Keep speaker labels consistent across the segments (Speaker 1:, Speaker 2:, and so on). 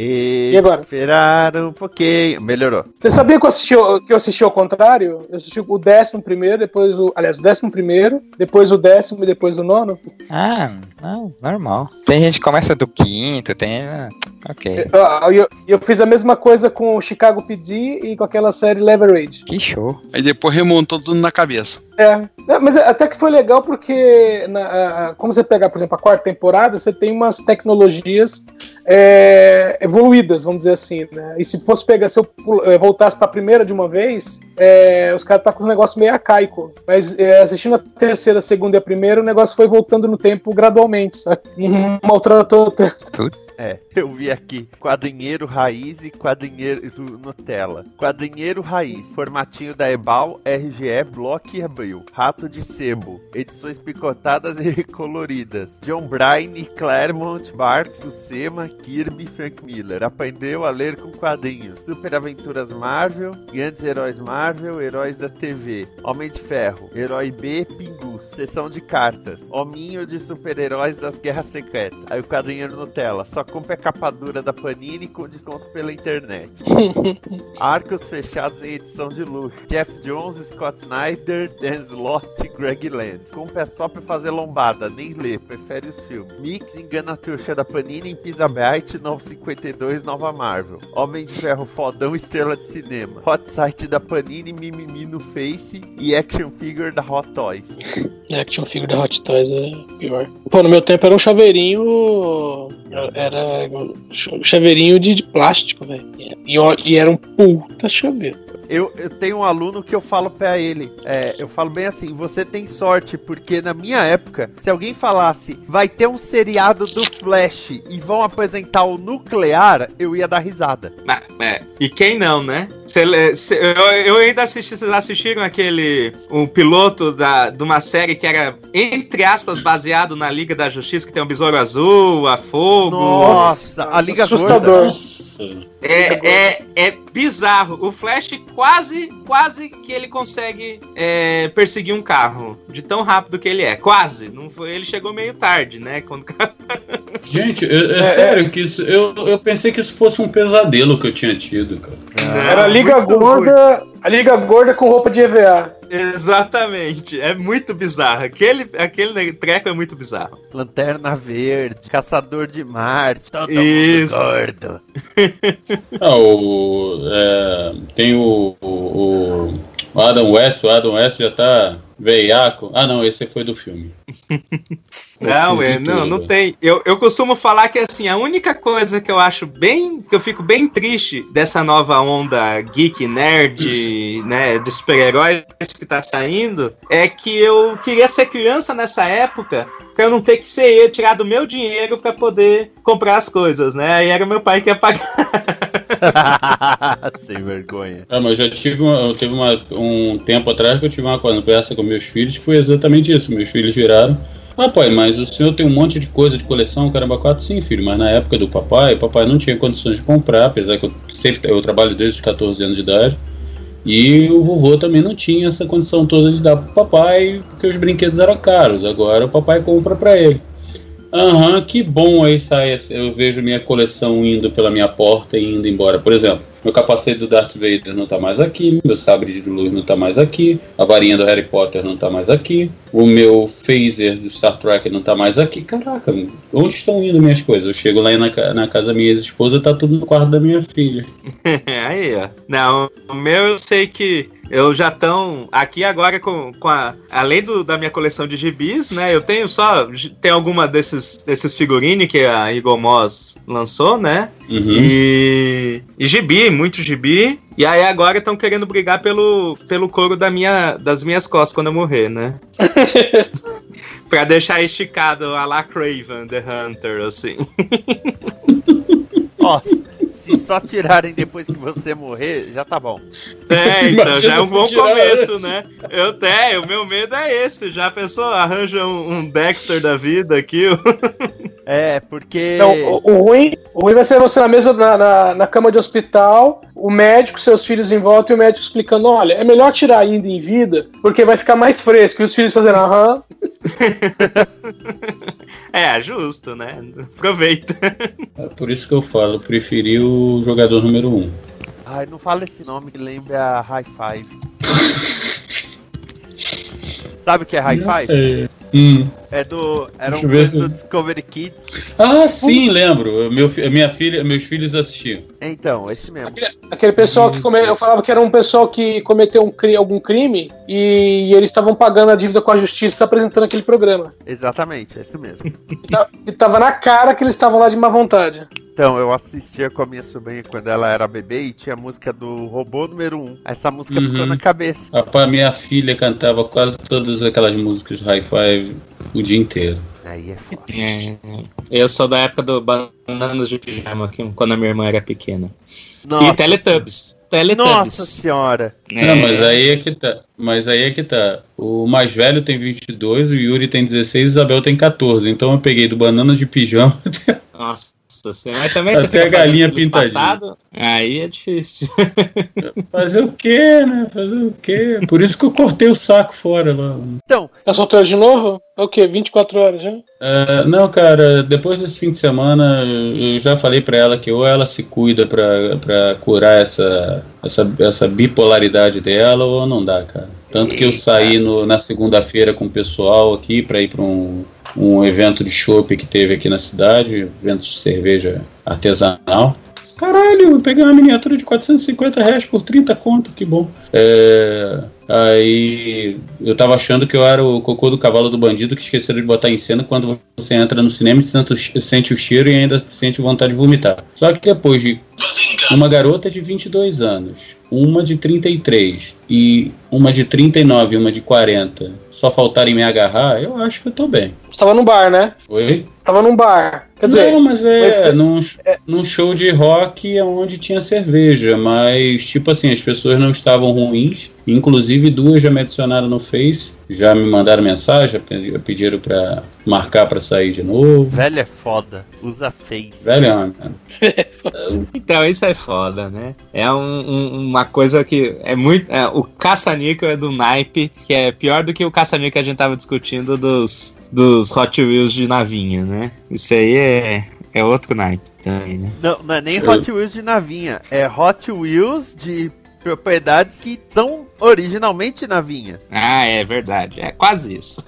Speaker 1: E,
Speaker 2: E agora?
Speaker 1: esperar um pouquinho. Melhorou.
Speaker 2: Você sabia que eu assisti, que eu assisti ao contrário? Eu assisti o décimo primeiro, depois o. Aliás, o décimo primeiro, depois o décimo e depois o nono.
Speaker 3: Ah, não, normal. Tem gente que começa do quinto, tem. ah, Ok.
Speaker 2: Eu, eu, eu fiz a mesma coisa com o Chicago PD e com aquela série Leverage.
Speaker 3: Que show.
Speaker 4: Aí depois remontou tudo na cabeça.
Speaker 2: É, É, mas até que foi legal porque, na, a- a- como você pegar, por exemplo, a quarta temporada, você tem umas tecnologias é, evoluídas, vamos dizer assim, né? E se fosse pegar, se eu eh, voltasse pra primeira de uma vez, é, os caras tá com um negócio meio arcaico. Mas é, assistindo a terceira, a segunda e a primeira, o negócio foi voltando no tempo gradualmente, sabe? Não maltratou tanto.
Speaker 1: É, eu vi aqui quadrinheiro raiz e quadrinheiro Nutella. Quadrinheiro raiz, formatinho da Ebal, RGE, Block e Abril. Rato de sebo, edições picotadas e coloridas. John Bryan, Claremont, Barks, Buscema, Kirby e Frank Miller. Aprendeu a ler com quadrinhos. Super Aventuras Marvel, Grandes Heróis Marvel, Heróis da TV. Homem de Ferro, Herói B, Pingus. Sessão de cartas. Hominho de super-heróis das Guerras Secretas. Aí o quadrinheiro Nutella. Só compra a capa dura da Panini com desconto pela internet. Arcos fechados em edição de luxo. Jeff Jones, Scott Snyder, Dan Slott e Greg Land. Compra só pra fazer lombada, nem lê, prefere os filmes. Mix engana a trouxa da Panini em Pizza Bright 952 Nova Marvel. Homem de Ferro fodão estrela de cinema. Hot site da Panini, mimimi no Face e action figure da Hot Toys.
Speaker 2: Action figure da Hot Toys é pior. Pô, no meu tempo era um chaveirinho. Era um chaveirinho de, de plástico, velho. E, e era um puta chaveiro.
Speaker 1: Eu, eu tenho um aluno que eu falo pra ele, é, eu falo bem assim, você tem sorte, porque na minha época, se alguém falasse, vai ter um seriado do Flash e vão apresentar o nuclear, eu ia dar risada.
Speaker 5: Ah, é. E quem não, né? Cê cê- eu, eu ainda assisti, vocês assistiram aquele um piloto da, de uma série que era, entre aspas, baseado na Liga da Justiça, que tem o Besouro Azul, a Fogo.
Speaker 1: Nossa, a Liga
Speaker 2: Assustador.
Speaker 5: É, é, é bizarro. O Flash quase, quase que ele consegue é, perseguir um carro. De tão rápido que ele é. Quase. Não foi, ele chegou meio tarde, né? Quando...
Speaker 6: Gente, eu- é, sério que isso. Eu, eu pensei que isso fosse um pesadelo que eu tinha tido, cara.
Speaker 2: Era a Liga Gorda. A Liga Gorda com roupa de EVA.
Speaker 5: Exatamente. É muito bizarro. Aquele, aquele treco é muito bizarro.
Speaker 1: Lanterna Verde, Caçador de Marte, todo
Speaker 5: Isso.
Speaker 1: mundo gordo.
Speaker 6: Ah, o, é, tem o, o, o Adam West, o Adam West já tá veiaco. Ah, não, esse foi do filme.
Speaker 5: Não, é,
Speaker 6: de
Speaker 5: não, não tem. Eu, eu costumo falar que assim, a única coisa que eu acho bem. que eu fico bem triste dessa nova onda geek, nerd, né, de super-heróis que tá saindo, é que eu queria ser criança nessa época pra eu não ter que ser eu, tirar do meu dinheiro pra poder comprar as coisas, né? Aí era meu pai que ia pagar.
Speaker 1: Sem vergonha.
Speaker 6: Ah, mas eu já tive uma, eu teve uma- um tempo atrás que eu tive uma conversa com meus filhos que foi exatamente isso. Meus filhos viraram. Ah, pai, mas o senhor tem um monte de coisa de coleção, caramba, quatro, sim, filho. Mas na época do papai, o papai não tinha condições de comprar, apesar que eu sempre eu trabalho desde os 14 anos de idade. E o vovô também não tinha essa condição toda de dar pro papai, porque os brinquedos eram caros. Agora o papai compra pra ele. Aham, que bom aí sai. esse- Eu vejo minha coleção indo pela minha porta e indo embora. Por exemplo, meu capacete do Darth Vader não tá mais aqui, meu sabre de luz não tá mais aqui, a varinha do Harry Potter não tá mais aqui, o meu phaser do Star Trek não tá mais aqui. Caraca, onde estão indo minhas coisas? Eu chego lá na, na casa da minha ex-esposa, tá tudo no quarto da minha filha.
Speaker 5: Aí, ó. Não, o meu eu sei que eu já estão aqui agora com, com a. Além do, da minha coleção de gibis, né? Eu tenho só. Tem alguma desses, desses figurines que a Eagle Moss lançou, né?
Speaker 6: Uhum.
Speaker 5: E, e gibi, muito gibi. E aí agora estão querendo brigar pelo, pelo couro da minha, das minhas costas quando eu morrer, né? pra deixar esticado a la Craven the Hunter, assim.
Speaker 1: Ó, se só tirarem depois que você morrer, já tá bom.
Speaker 5: É, então
Speaker 6: Imagina
Speaker 5: já é um bom começo, né? Eu até, o meu medo é esse. Já pensou? Arranja um, um Dexter da vida aqui.
Speaker 1: É, porque.
Speaker 2: Não, o, o ruim, o ruim vai ser você na mesa, na, na, na cama de hospital, o médico, seus filhos em volta e o médico explicando: olha, é melhor tirar ainda em vida, porque vai ficar mais fresco. E os filhos fazendo, aham.
Speaker 5: É, justo, né? Aproveita.
Speaker 6: É por isso que eu falo, preferi o jogador número 1.
Speaker 1: Ai, não fala esse nome que lembra High Five. Sabe o que é High Five?
Speaker 6: É. Hum.
Speaker 1: É do. Era um coisa
Speaker 6: se-
Speaker 1: do Discovery Kids.
Speaker 6: Ah, sim, lembro. Meu, minha filha, meus filhos assistiam.
Speaker 1: Então, esse mesmo.
Speaker 2: Aquele pessoal que come... eu falava que era um pessoal que cometeu um algum crime e, e eles estavam pagando a dívida com a justiça apresentando aquele programa.
Speaker 1: Exatamente, é esse mesmo.
Speaker 2: E ta- E tava na cara que eles estavam lá de má vontade.
Speaker 1: Então, eu assistia com a minha sobrinha quando ela era bebê e tinha a música do robô número 1. Essa música
Speaker 6: Uhum.
Speaker 1: ficou na cabeça.
Speaker 6: Rapaz, minha filha cantava quase todas aquelas músicas high five o dia inteiro.
Speaker 1: Aí é foda.
Speaker 5: Eu sou da época do Bananas de Pijama, quando a minha irmã era pequena.
Speaker 1: Nossa,
Speaker 5: e Teletubbies. Teletubbies.
Speaker 1: Nossa senhora.
Speaker 5: É.
Speaker 6: Não, mas aí é que tá. Mas aí é que tá. O mais velho tem 22, o Yuri tem 16 e a Isabel tem 14. Então eu peguei do banana de pijama.
Speaker 5: Nossa senhora. Mas também você
Speaker 6: Até a galinha pintadinha.
Speaker 5: passado, aí é difícil.
Speaker 6: Fazer o quê, né? Fazer o quê? Por isso que eu cortei o saco fora lá.
Speaker 1: Então,
Speaker 2: Tá solteiro de novo? É o quê? 24 horas já?
Speaker 6: É, não, cara, depois desse fim de semana, eu já falei pra ela que ou ela se cuida pra, pra curar essa, essa, essa bipolaridade dela, ou não dá, cara. Tanto que eu saí no- na segunda-feira com o pessoal aqui pra ir pra um, um evento de chopp que teve aqui na cidade, evento de cerveja artesanal. Caralho, eu peguei uma miniatura de 450 reais por 30 conto, que bom. É, aí eu tava achando que eu era o cocô do cavalo do bandido que esqueceram de botar em cena quando você entra no cinema e sente o cheiro e ainda sente vontade de vomitar. Só que depois de uma garota de 22 anos, uma de 33 e uma de 39 e uma de 40 só faltarem me agarrar, eu acho que eu tô bem.
Speaker 2: Você tava num bar, né?
Speaker 6: Oi?
Speaker 2: Você tava num bar. Quer dizer,
Speaker 6: não, mas é,
Speaker 2: mas-
Speaker 6: num, num show de rock onde tinha cerveja, mas tipo assim, as pessoas não estavam ruins, inclusive duas já me adicionaram no Face, já me mandaram mensagem, pe- pediram pra marcar pra sair de novo.
Speaker 1: velho é foda. Usa Face.
Speaker 6: Velho, é uma-
Speaker 5: Então, isso é foda, né? É um- um- uma coisa que é muito. é, o caça-níquel é do naipe, que é pior do que o caça-níquel que a gente tava discutindo dos, dos Hot Wheels de navinha, né? Isso aí é, é outro naipe também, né?
Speaker 1: Não, não é nem Hot Wheels de navinha. É Hot Wheels de propriedades que são originalmente navinhas.
Speaker 5: Ah, é verdade. É quase isso.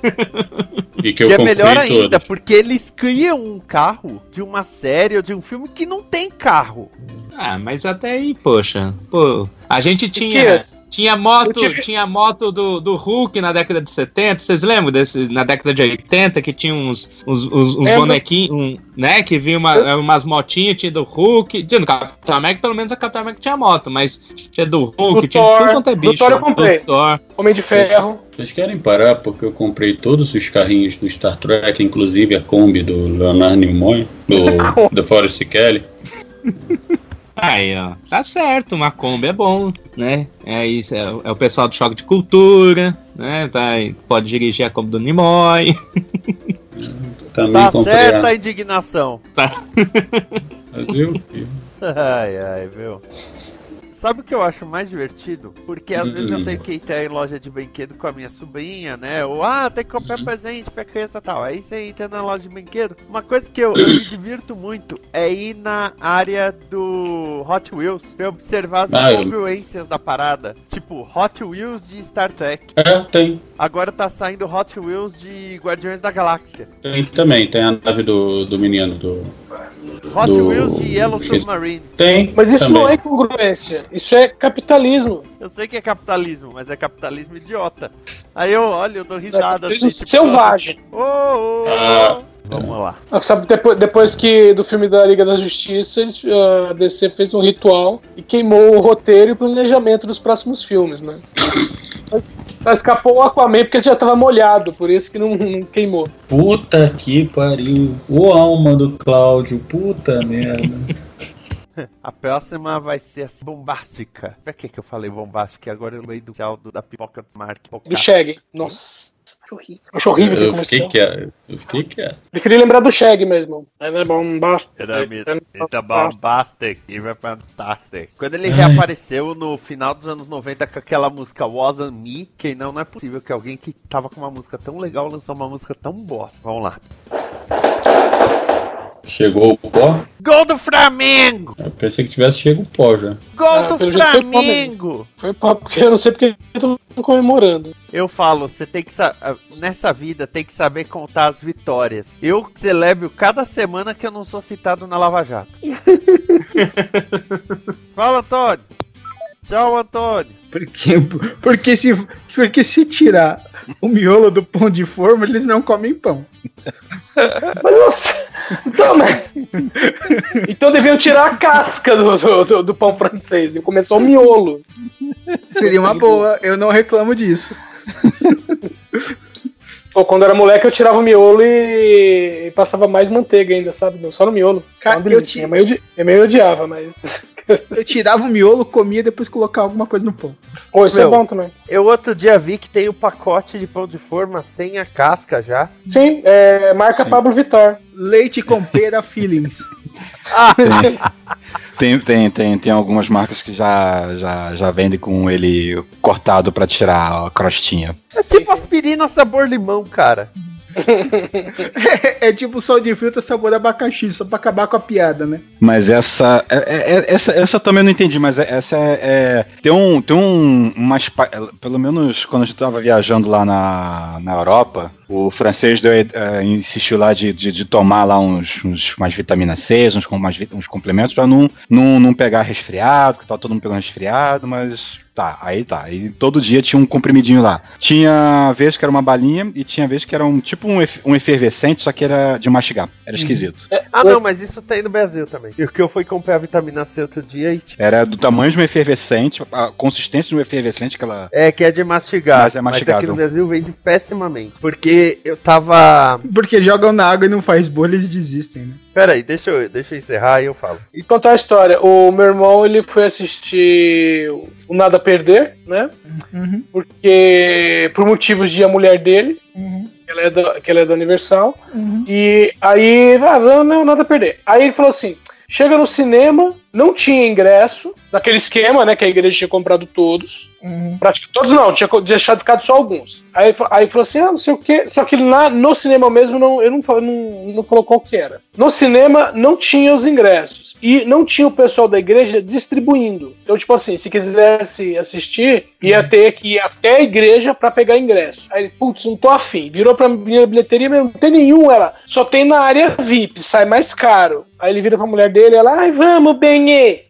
Speaker 6: e que eu
Speaker 1: que é melhor ainda, porque eles criam um carro de uma série ou de um filme que não tem carro.
Speaker 5: Ah, mas até aí, poxa. Pô, a gente tinha.
Speaker 2: Esquias.
Speaker 5: Tinha moto,
Speaker 2: Eu tive-
Speaker 5: tinha moto do, do Hulk na década de 70. Vocês lembram desse na década de 80 que tinha uns, uns, uns, uns
Speaker 2: Lembro.
Speaker 5: bonequinhos, um, né? Que vinha uma, umas motinhas, tinha do Hulk. Tinha do Capitão América, pelo menos a Capitão América tinha moto, mas tinha do Hulk,
Speaker 2: Do
Speaker 5: tinha
Speaker 2: Thor.
Speaker 5: tudo quanto é
Speaker 2: Do
Speaker 5: bicho.
Speaker 2: Thor eu comprei.
Speaker 5: Do Thor.
Speaker 2: Homem de Ferro.
Speaker 6: Vocês querem parar porque eu comprei todos os carrinhos do Star Trek, inclusive a Kombi do Leonardo Nimoy, do, do Forrest Kelly.
Speaker 5: Aí, ó. Tá certo, uma Kombi é bom, né? É isso, é, é o pessoal do Choque de Cultura, né? Tá, pode dirigir a Kombi do Nimoy.
Speaker 6: Também
Speaker 1: Tá
Speaker 6: comprei
Speaker 1: certa
Speaker 6: a...
Speaker 1: indignação.
Speaker 6: Fazer o quê?
Speaker 1: Ai, ai, viu? Sabe o que eu acho mais divertido? Porque às vezes eu
Speaker 6: Hum.
Speaker 1: tenho que até em loja de brinquedo com a minha sobrinha, né? Ou, ah, tem que comprar
Speaker 6: Uhum.
Speaker 1: presente pra criança e tal. Aí você entra na loja de brinquedo. Uma coisa que eu, eu me divirto muito é ir na área do Hot Wheels pra observar as
Speaker 6: Ah, eu-
Speaker 1: incongruências da parada. Tipo, Hot Wheels de Star Trek.
Speaker 6: É, tem.
Speaker 1: Agora tá saindo Hot Wheels de Guardiões da Galáxia.
Speaker 6: Tem também. Tem a nave do, do menino do.
Speaker 1: Hot
Speaker 6: Do-
Speaker 1: Wheels de Yellow. Submarine.
Speaker 6: Tem.
Speaker 2: Mas isso
Speaker 6: também.
Speaker 2: não é incongruência, isso é capitalismo.
Speaker 1: Eu sei que é capitalismo, mas é capitalismo idiota. Aí eu olho, eu dou risada.
Speaker 2: Capitalismo
Speaker 1: assim, tipo,
Speaker 2: selvagem.
Speaker 1: Ô, ô, ô.
Speaker 6: Ah.
Speaker 1: Vamos lá.
Speaker 2: Ah, Sabe, depois, depois que do filme da Liga da Justiça, eles, ah, a DC fez um ritual e queimou o roteiro e o planejamento dos próximos filmes, né? Só escapou o Aquaman porque ele já tava molhado, por isso que não, não queimou.
Speaker 6: Puta que pariu. O alma do Cláudio. Puta merda.
Speaker 1: A próxima vai ser assim, bombástica. Pra que que eu falei bombástica? Agora eu lembrei do tchau do- da pipoca do Mark.
Speaker 2: Do Shag. Nossa, que horrível. Acho horrível que
Speaker 6: Eu fiquei quieto. Eu fiquei quieto.
Speaker 2: Preferia lembrar do Shag mesmo. É né, bom, basta.
Speaker 1: Era It's bombastic, even fantastic. Quando ele reapareceu no final dos anos 90 com aquela música Wasn't Me, quem não, não é possível que alguém que tava com uma música tão legal lançou uma música tão bosta. Vamos lá.
Speaker 6: Chegou o pó?
Speaker 1: Gol do Flamengo!
Speaker 6: Eu pensei que tivesse chego o pó já.
Speaker 1: Gol
Speaker 2: Ah,
Speaker 1: do
Speaker 2: Flamengo. Foi pra- porque eu não sei porque eu tô comemorando.
Speaker 1: Eu falo, você tem que ah, nessa vida tem que saber contar as vitórias. Eu celebro cada semana que eu não sou citado na Lava Jato. Fala, Antônio. Tchau, Antônio.
Speaker 7: Porque, porque, se, porque se tirar o miolo do pão de forma, eles não comem pão.
Speaker 2: Mas nossa, então, né? então deviam tirar a casca do, do, do- pão francês e começar o miolo.
Speaker 7: Seria uma boa, eu não reclamo disso.
Speaker 2: Pô, quando era moleque eu tirava o miolo e, e passava mais manteiga ainda, sabe? Não, Só no miolo.
Speaker 7: Cara, eu
Speaker 2: delícia.
Speaker 7: ti-
Speaker 2: Minha mãe odi- minha mãe odiava, mas.
Speaker 7: Eu tirava o miolo, comia e depois colocava alguma coisa no pão.
Speaker 2: Pô, isso
Speaker 1: Meu.
Speaker 2: é bom também.
Speaker 1: Eu outro dia vi que tem o pacote de pão de forma sem a casca já.
Speaker 2: Sim, é, marca Pablo Vittar.
Speaker 7: Leite com pera feelings.
Speaker 3: Tem, tem, tem, tem algumas marcas que já, já, já vendem com ele cortado pra tirar a crostinha.
Speaker 1: É tipo aspirina sabor limão, cara.
Speaker 7: É, é tipo sal de fruta sabor abacaxi, só pra acabar com a piada, né?
Speaker 3: Mas essa, é- é- é- essa, essa também não entendi, mas é- essa é, é- tem um, tem um, umas, pelo menos quando a gente tava viajando lá na, na Europa, o francês deu, insistiu lá de, de, de tomar lá uns, uns mais vitamina C, uns, uns complementos pra não, não, não pegar resfriado, que tava todo mundo pegando resfriado, mas Tá, aí tá. E todo dia tinha um comprimidinho lá. Tinha vez que era uma balinha e tinha vez que era um tipo um, um efervescente, só que era de mastigar. Era esquisito.
Speaker 1: Ah, não, mas isso tem no Brasil também. E o que eu fui comprar vitamina C outro dia e.
Speaker 3: Era do tamanho de um efervescente, a consistência de um efervescente, aquela.
Speaker 1: É, que é de mastigar.
Speaker 3: Mas é mastigável.
Speaker 1: aqui no Brasil vende pessimamente. Porque eu tava.
Speaker 7: Porque jogam na água e não faz bolha, eles desistem, né?
Speaker 1: Pera aí, deixa eu, deixa eu encerrar e eu falo.
Speaker 2: E contar a história. O meu irmão ele foi assistir o Nada a Perder, né?
Speaker 7: Uhum,
Speaker 2: Porque por motivos de a mulher dele,
Speaker 7: uhum,
Speaker 2: que ela é da, que ela é da Universal.
Speaker 7: uhum.
Speaker 2: E aí, ah, não, não, nada a perder. Aí ele falou assim: chega no cinema, não tinha ingresso, daquele esquema, né? Que a igreja tinha comprado todos.
Speaker 7: Uhum.
Speaker 2: Praticamente todos não, tinha deixado ficado só alguns. Aí, aí falou assim: ah, não sei o que. Só que lá no cinema mesmo, não, eu não, não, não falou qual que era. No cinema não tinha os ingressos. E não tinha o pessoal da igreja distribuindo. Então, tipo assim, se quisesse assistir, ia ter que ir até a igreja pra pegar ingresso. Aí ele, putz, não tô afim. Virou pra minha bilheteria, mas não tem nenhum. Ela só tem na área VIP, sai mais caro. Aí ele vira pra mulher dele, ela, ai, vamos,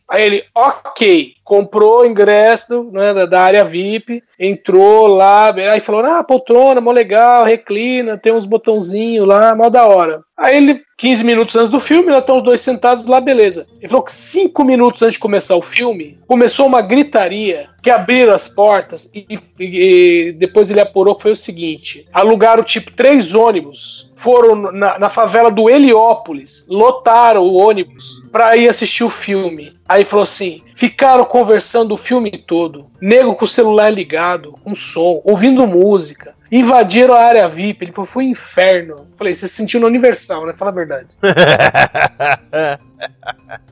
Speaker 2: Aí ele, ok, comprou ingresso né, da, da área VIP, entrou lá, aí falou, ah, poltrona, mó legal, reclina, tem uns botãozinhos lá, mó da hora. Aí ele, 15 minutos antes do filme, já estão os dois sentados lá, beleza. Ele falou que 5 minutos antes de começar o filme, começou uma gritaria que abriram as portas e, e- e depois ele apurou que foi o seguinte: alugaram tipo três ônibus, foram na, na favela do Heliópolis, lotaram o ônibus pra ir assistir o filme. Aí falou assim: ficaram conversando o filme todo, nego com o celular ligado, com som, ouvindo música. invadiram a área VIP. Ele falou, foi um inferno. Falei, você se sentiu no Universal, né? Fala a verdade.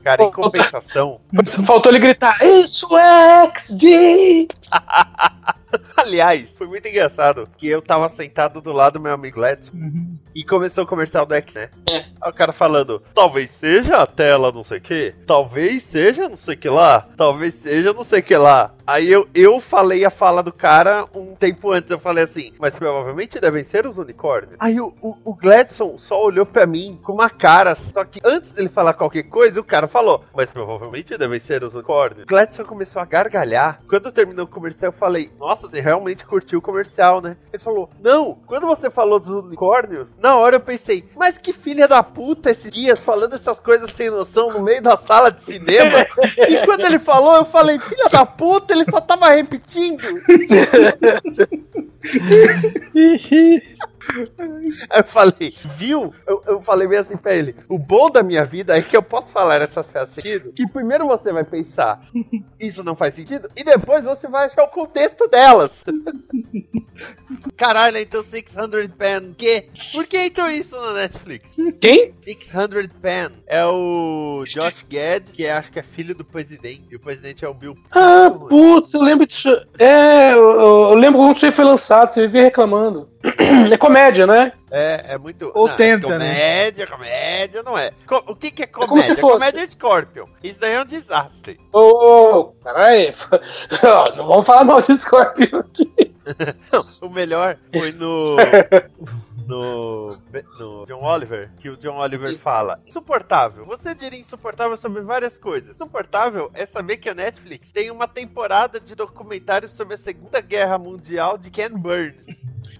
Speaker 1: Cara, em compensação,
Speaker 2: faltou ele gritar, isso é XD!
Speaker 1: aliás, foi muito engraçado que eu tava sentado do lado do meu amigo Gladson e começou o comercial do X, né?
Speaker 2: É.
Speaker 1: Aí o cara falando, talvez seja a tela não sei o que, talvez seja não sei o que lá, talvez seja não sei o que lá. Aí eu, eu falei a fala do cara um tempo antes, eu falei assim, mas provavelmente devem ser os unicórnios. Aí o, o, o Gladson só olhou pra mim com uma cara, só que antes dele falar qualquer coisa, o cara falou, mas provavelmente devem ser os unicórnios. Gladson começou a gargalhar. Quando terminou o comercial, eu falei, nossa, você realmente curtiu o comercial, né? Ele falou, não, quando você falou dos unicórnios, na hora eu pensei, mas que filha da puta esses dias falando essas coisas sem noção no meio da sala de cinema. e quando ele falou, eu falei, filha da puta, ele só tava repetindo. Aí eu falei, viu? Eu, eu falei bem assim pra ele: o bom da minha vida é que eu posso falar essas peças que primeiro você vai pensar, isso não faz sentido, e depois você vai achar o contexto delas. Caralho, então 600 Pen. Que? Por que então isso na Netflix?
Speaker 2: Quem?
Speaker 1: 600 Pen é o Josh Gad, que é, acho que é filho do presidente, e o presidente é o Bill.
Speaker 2: Ah, putz, eu lembro disso. É, eu, eu lembro quando isso aí foi lançado, você vivia reclamando. É comédia, né?
Speaker 1: É, é muito.
Speaker 7: Ou
Speaker 1: não,
Speaker 7: tenta, né?
Speaker 1: comédia, comédia, não é. Co- o que, que é
Speaker 2: como
Speaker 1: comédia?
Speaker 2: se fosse.
Speaker 1: Comédia é Scorpion. Isso daí é um desastre.
Speaker 2: Ô, ô, peraí. Ó, Não vamos falar mal de Scorpion aqui.
Speaker 1: Não, o melhor foi no. No, no John Oliver, que o John Oliver fala: insuportável. Você diria insuportável sobre várias coisas. Insuportável é saber que a Netflix tem uma temporada de documentários sobre a Segunda Guerra Mundial de Ken Burns.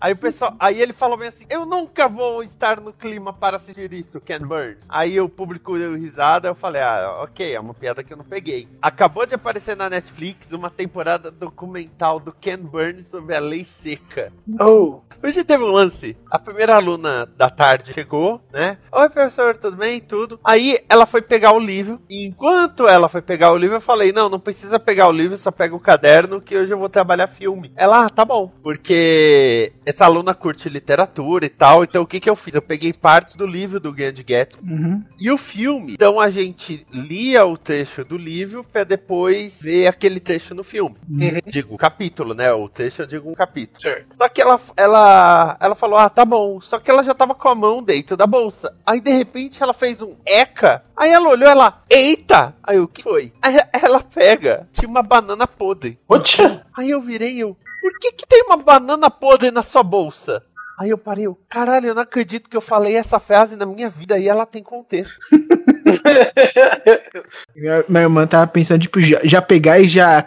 Speaker 1: Aí o pessoal, aí ele falou bem assim: Eu nunca vou estar no clima para assistir isso, Ken Burns. Aí o público deu risada, eu falei: Ah, ok, é uma piada que eu não peguei. Acabou de aparecer na Netflix uma temporada documental do Ken Burns sobre a lei seca.
Speaker 2: Oh.
Speaker 1: Hoje teve um lance. A primeira aluna da tarde chegou, né? Oi, professor, tudo bem? Tudo. Aí ela foi pegar o livro. E enquanto ela foi pegar o livro, eu falei: Não, não precisa pegar o livro, só pega o caderno que hoje eu vou trabalhar filme. Ela, ah, tá bom. Porque essa aluna curte literatura e tal. Então o que que eu fiz? Eu peguei partes do livro do Grande Gatsby
Speaker 7: Uhum.
Speaker 1: e o filme. Então a gente lia o trecho do livro pra depois ver aquele trecho no filme.
Speaker 2: Uhum.
Speaker 1: Digo, capítulo, né? O trecho eu digo um capítulo.
Speaker 2: Certo.
Speaker 1: Só que ela, ela, ela falou, ah, tá bom. Só que ela já tava com a mão dentro da bolsa. Aí, de repente, ela fez um eca. Aí ela olhou, ela, eita! Aí, o que foi? Aí ela pega, tinha uma banana podre.
Speaker 2: Poxa.
Speaker 1: Aí eu virei, eu, por que que tem uma banana podre na sua bolsa? Aí eu parei, eu, caralho, eu não acredito que eu falei essa frase na minha vida e ela tem contexto.
Speaker 7: Minha, minha irmã tava pensando, tipo, já, já pegar e já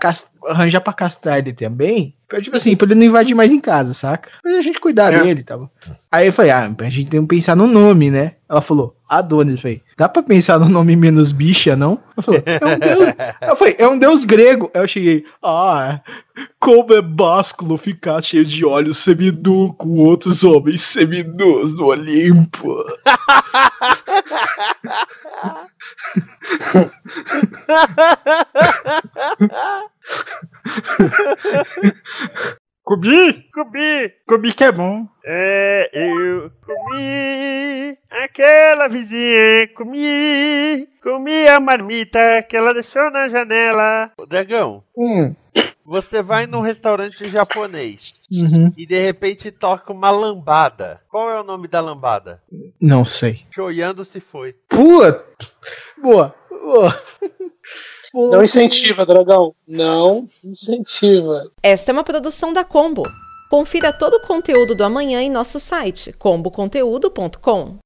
Speaker 7: arranjar pra castrar ele também. Pra, tipo assim, pra ele não invadir mais em casa, saca? Pra gente cuidar
Speaker 2: É.
Speaker 7: dele e tal. Aí eu falei, ah, a gente tem que pensar no nome, né? Ela falou, Adonis. Falei, dá pra pensar no nome menos bicha, não? Ela falou, é um deus. Eu falei, é um deus grego. Aí eu cheguei, ah, como é básculo ficar cheio de olhos seminu com outros homens seminus no Olimpo. Comi?
Speaker 1: Comi!
Speaker 7: Comi que é bom.
Speaker 1: É, eu comi aquela vizinha, comi, comi a marmita que ela deixou na janela. Ô, Dragão,
Speaker 7: Hum.
Speaker 1: você vai num restaurante japonês
Speaker 7: Uhum.
Speaker 1: e de repente toca uma lambada. Qual é o nome da lambada?
Speaker 7: Não sei.
Speaker 1: Choyando se foi.
Speaker 7: Pua! Boa! Boa!
Speaker 2: Não incentiva, dragão. Não incentiva.
Speaker 8: Esta é uma produção da Combo. Confira todo o conteúdo do amanhã em nosso site comboconteúdo.com.